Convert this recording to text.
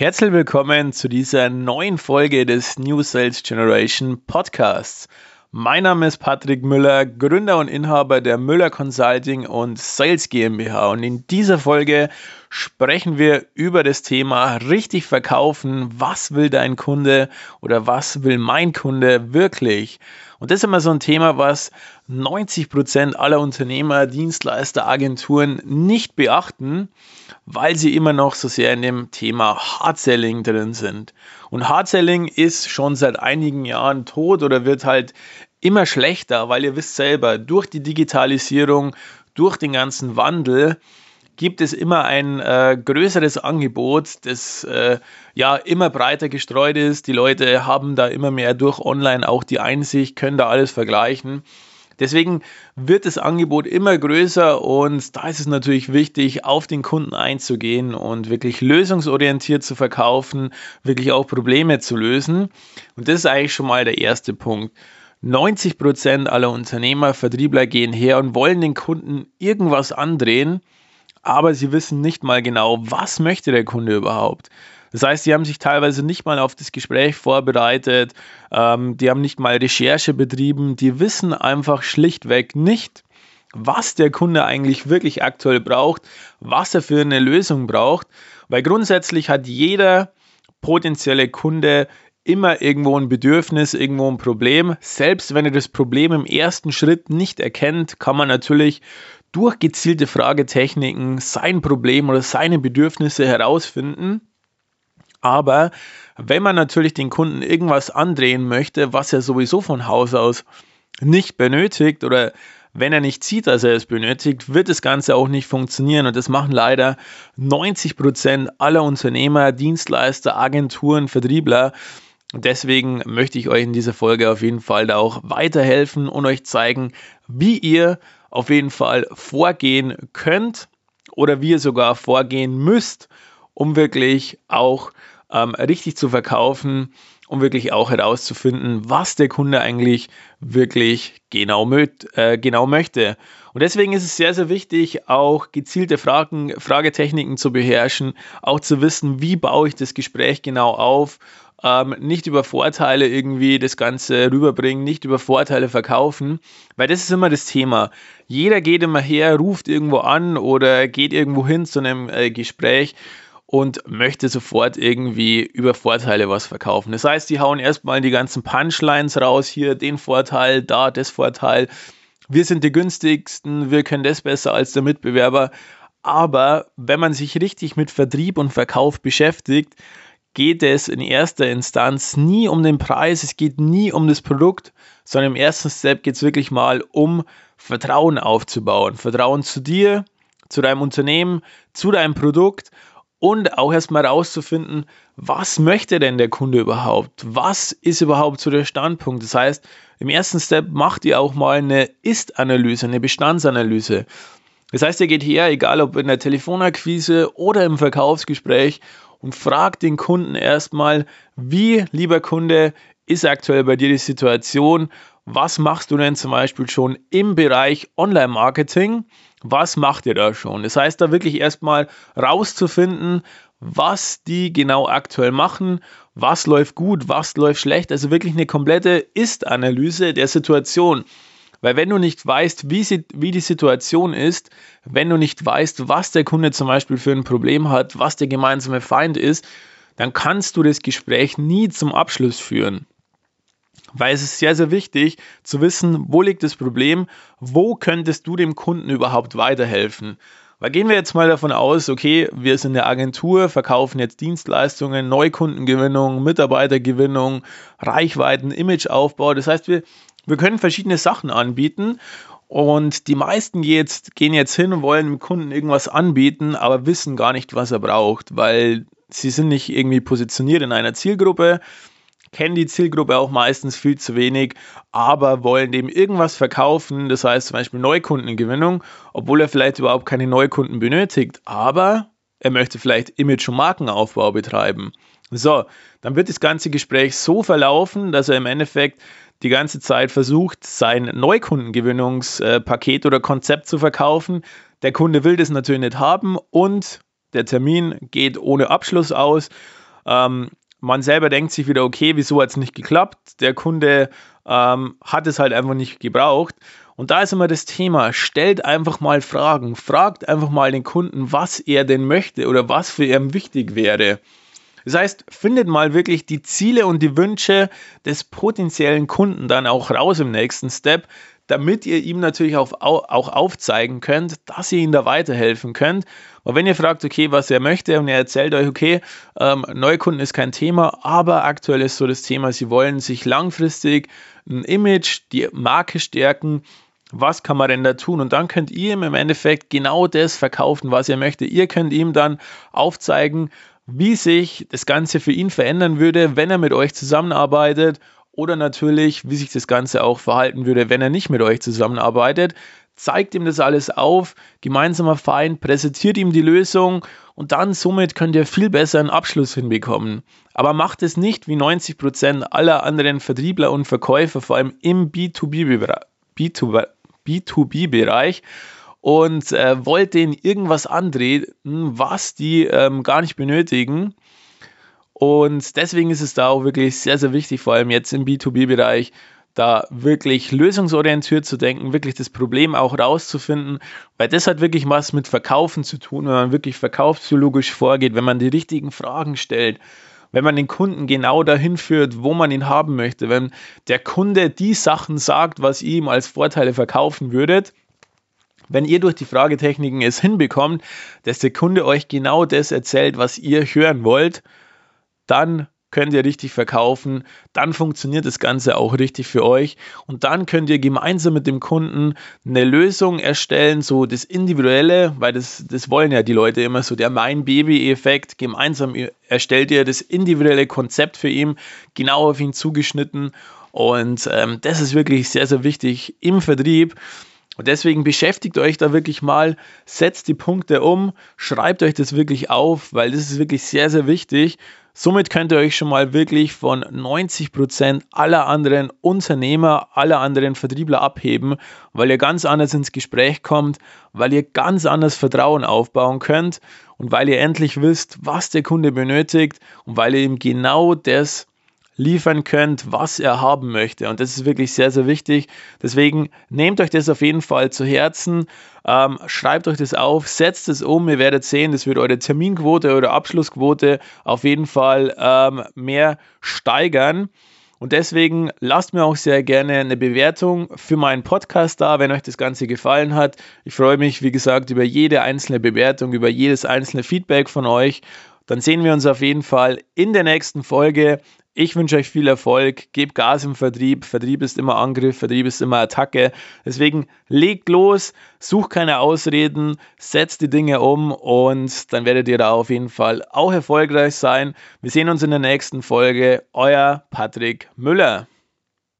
Herzlich willkommen zu dieser neuen Folge des New Sales Generation Podcasts. Mein Name ist Patrick Müller, Gründer und Inhaber der Müller Consulting und Sales GmbH. Und in dieser Folge sprechen wir über das Thema richtig verkaufen. Was will dein Kunde oder was will mein Kunde wirklich? Und das ist immer so ein Thema, was 90 Prozent aller Unternehmer, Dienstleister, Agenturen nicht beachten, weil sie immer noch so sehr in dem Thema Hard Selling drin sind. Und Hard Selling ist schon seit einigen Jahren tot oder wird halt immer schlechter, weil ihr wisst selber, durch die Digitalisierung, durch den ganzen Wandel, gibt es immer ein äh, größeres Angebot, das äh, ja immer breiter gestreut ist. Die Leute haben da immer mehr durch Online auch die Einsicht, können da alles vergleichen. Deswegen wird das Angebot immer größer und da ist es natürlich wichtig, auf den Kunden einzugehen und wirklich lösungsorientiert zu verkaufen, wirklich auch Probleme zu lösen. Und das ist eigentlich schon mal der erste Punkt. 90 Prozent aller Unternehmer, Vertriebler gehen her und wollen den Kunden irgendwas andrehen aber sie wissen nicht mal genau, was möchte der Kunde überhaupt. Das heißt, sie haben sich teilweise nicht mal auf das Gespräch vorbereitet, ähm, die haben nicht mal Recherche betrieben, die wissen einfach schlichtweg nicht, was der Kunde eigentlich wirklich aktuell braucht, was er für eine Lösung braucht, weil grundsätzlich hat jeder potenzielle Kunde immer irgendwo ein Bedürfnis, irgendwo ein Problem. Selbst wenn er das Problem im ersten Schritt nicht erkennt, kann man natürlich durch gezielte Fragetechniken sein Problem oder seine Bedürfnisse herausfinden. Aber wenn man natürlich den Kunden irgendwas andrehen möchte, was er sowieso von Haus aus nicht benötigt oder wenn er nicht sieht, dass er es benötigt, wird das Ganze auch nicht funktionieren. Und das machen leider 90 Prozent aller Unternehmer, Dienstleister, Agenturen, Vertriebler. Deswegen möchte ich euch in dieser Folge auf jeden Fall da auch weiterhelfen und euch zeigen, wie ihr auf jeden Fall vorgehen könnt oder wie ihr sogar vorgehen müsst, um wirklich auch ähm, richtig zu verkaufen, um wirklich auch herauszufinden, was der Kunde eigentlich wirklich genau, äh, genau möchte. Und deswegen ist es sehr, sehr wichtig, auch gezielte Fragen, Fragetechniken zu beherrschen, auch zu wissen, wie baue ich das Gespräch genau auf, ähm, nicht über Vorteile irgendwie das Ganze rüberbringen, nicht über Vorteile verkaufen, weil das ist immer das Thema. Jeder geht immer her, ruft irgendwo an oder geht irgendwo hin zu einem äh, Gespräch und möchte sofort irgendwie über Vorteile was verkaufen. Das heißt, die hauen erstmal die ganzen Punchlines raus, hier den Vorteil, da das Vorteil. Wir sind die günstigsten, wir können das besser als der Mitbewerber. Aber wenn man sich richtig mit Vertrieb und Verkauf beschäftigt, geht es in erster Instanz nie um den Preis, es geht nie um das Produkt, sondern im ersten Step geht es wirklich mal um Vertrauen aufzubauen. Vertrauen zu dir, zu deinem Unternehmen, zu deinem Produkt und auch erstmal rauszufinden, was möchte denn der Kunde überhaupt? Was ist überhaupt so der Standpunkt? Das heißt, im ersten Step macht ihr auch mal eine Ist-Analyse, eine Bestandsanalyse. Das heißt, ihr geht her, egal ob in der Telefonakquise oder im Verkaufsgespräch und frag den Kunden erstmal, wie, lieber Kunde, ist aktuell bei dir die Situation? Was machst du denn zum Beispiel schon im Bereich Online-Marketing? Was macht ihr da schon? Das heißt, da wirklich erstmal rauszufinden, was die genau aktuell machen, was läuft gut, was läuft schlecht. Also wirklich eine komplette Ist-Analyse der Situation. Weil wenn du nicht weißt, wie, sie, wie die Situation ist, wenn du nicht weißt, was der Kunde zum Beispiel für ein Problem hat, was der gemeinsame Feind ist, dann kannst du das Gespräch nie zum Abschluss führen. Weil es ist sehr, sehr wichtig zu wissen, wo liegt das Problem, wo könntest du dem Kunden überhaupt weiterhelfen. Weil gehen wir jetzt mal davon aus, okay, wir sind eine Agentur, verkaufen jetzt Dienstleistungen, Neukundengewinnung, Mitarbeitergewinnung, Reichweiten, Imageaufbau. Das heißt, wir wir können verschiedene Sachen anbieten und die meisten jetzt, gehen jetzt hin und wollen dem Kunden irgendwas anbieten, aber wissen gar nicht, was er braucht, weil sie sind nicht irgendwie positioniert in einer Zielgruppe, kennen die Zielgruppe auch meistens viel zu wenig, aber wollen dem irgendwas verkaufen, das heißt zum Beispiel Neukundengewinnung, obwohl er vielleicht überhaupt keine Neukunden benötigt, aber er möchte vielleicht Image- und Markenaufbau betreiben. So, dann wird das ganze Gespräch so verlaufen, dass er im Endeffekt die ganze Zeit versucht, sein Neukundengewinnungspaket oder Konzept zu verkaufen. Der Kunde will das natürlich nicht haben und der Termin geht ohne Abschluss aus. Ähm, man selber denkt sich wieder, okay, wieso hat es nicht geklappt? Der Kunde ähm, hat es halt einfach nicht gebraucht. Und da ist immer das Thema, stellt einfach mal Fragen, fragt einfach mal den Kunden, was er denn möchte oder was für ihn wichtig wäre. Das heißt, findet mal wirklich die Ziele und die Wünsche des potenziellen Kunden dann auch raus im nächsten Step, damit ihr ihm natürlich auch, aufzeigen könnt, dass ihr ihm da weiterhelfen könnt. Und wenn ihr fragt, okay, was er möchte und er erzählt euch, okay, ähm, Neukunden ist kein Thema, aber aktuell ist so das Thema, sie wollen sich langfristig ein Image, die Marke stärken. Was kann man denn da tun? Und dann könnt ihr ihm im Endeffekt genau das verkaufen, was er möchte. Ihr könnt ihm dann aufzeigen, wie sich das Ganze für ihn verändern würde, wenn er mit euch zusammenarbeitet oder natürlich, wie sich das Ganze auch verhalten würde, wenn er nicht mit euch zusammenarbeitet. Zeigt ihm das alles auf, gemeinsamer Feind, präsentiert ihm die Lösung und dann somit könnt ihr viel besser einen Abschluss hinbekommen. Aber macht es nicht wie 90% aller anderen Vertriebler und Verkäufer, vor allem im B2B-Bereich. B2B und äh, wollt denen irgendwas andrehen, was die ähm, gar nicht benötigen. Und deswegen ist es da auch wirklich sehr, sehr wichtig, vor allem jetzt im B2B-Bereich, da wirklich lösungsorientiert zu denken, wirklich das Problem auch rauszufinden, weil das hat wirklich was mit Verkaufen zu tun, wenn man wirklich verkaufspsychologisch vorgeht, wenn man die richtigen Fragen stellt, wenn man den Kunden genau dahin führt, wo man ihn haben möchte, wenn der Kunde die Sachen sagt, was ihr ihm als Vorteile verkaufen würdet, wenn ihr durch die Fragetechniken es hinbekommt, dass der Kunde euch genau das erzählt, was ihr hören wollt, dann könnt ihr richtig verkaufen, dann funktioniert das Ganze auch richtig für euch und dann könnt ihr gemeinsam mit dem Kunden eine Lösung erstellen, so das Individuelle, weil das, das wollen ja die Leute immer so, der Mein-Baby-Effekt, gemeinsam erstellt ihr das individuelle Konzept für ihn, genau auf ihn zugeschnitten und ähm, das ist wirklich sehr, sehr wichtig im Vertrieb. Und deswegen beschäftigt euch da wirklich mal, setzt die Punkte um, schreibt euch das wirklich auf, weil das ist wirklich sehr, sehr wichtig. Somit könnt ihr euch schon mal wirklich von 90% aller anderen Unternehmer, aller anderen Vertriebler abheben, weil ihr ganz anders ins Gespräch kommt, weil ihr ganz anders Vertrauen aufbauen könnt und weil ihr endlich wisst, was der Kunde benötigt und weil ihr ihm genau das liefern könnt, was er haben möchte. Und das ist wirklich sehr, sehr wichtig. Deswegen nehmt euch das auf jeden Fall zu Herzen, ähm, schreibt euch das auf, setzt es um. Ihr werdet sehen, das wird eure Terminquote oder Abschlussquote auf jeden Fall ähm, mehr steigern. Und deswegen lasst mir auch sehr gerne eine Bewertung für meinen Podcast da, wenn euch das Ganze gefallen hat. Ich freue mich, wie gesagt, über jede einzelne Bewertung, über jedes einzelne Feedback von euch. Dann sehen wir uns auf jeden Fall in der nächsten Folge. Ich wünsche euch viel Erfolg, gebt Gas im Vertrieb. Vertrieb ist immer Angriff, Vertrieb ist immer Attacke. Deswegen legt los, sucht keine Ausreden, setzt die Dinge um und dann werdet ihr da auf jeden Fall auch erfolgreich sein. Wir sehen uns in der nächsten Folge. Euer Patrick Müller.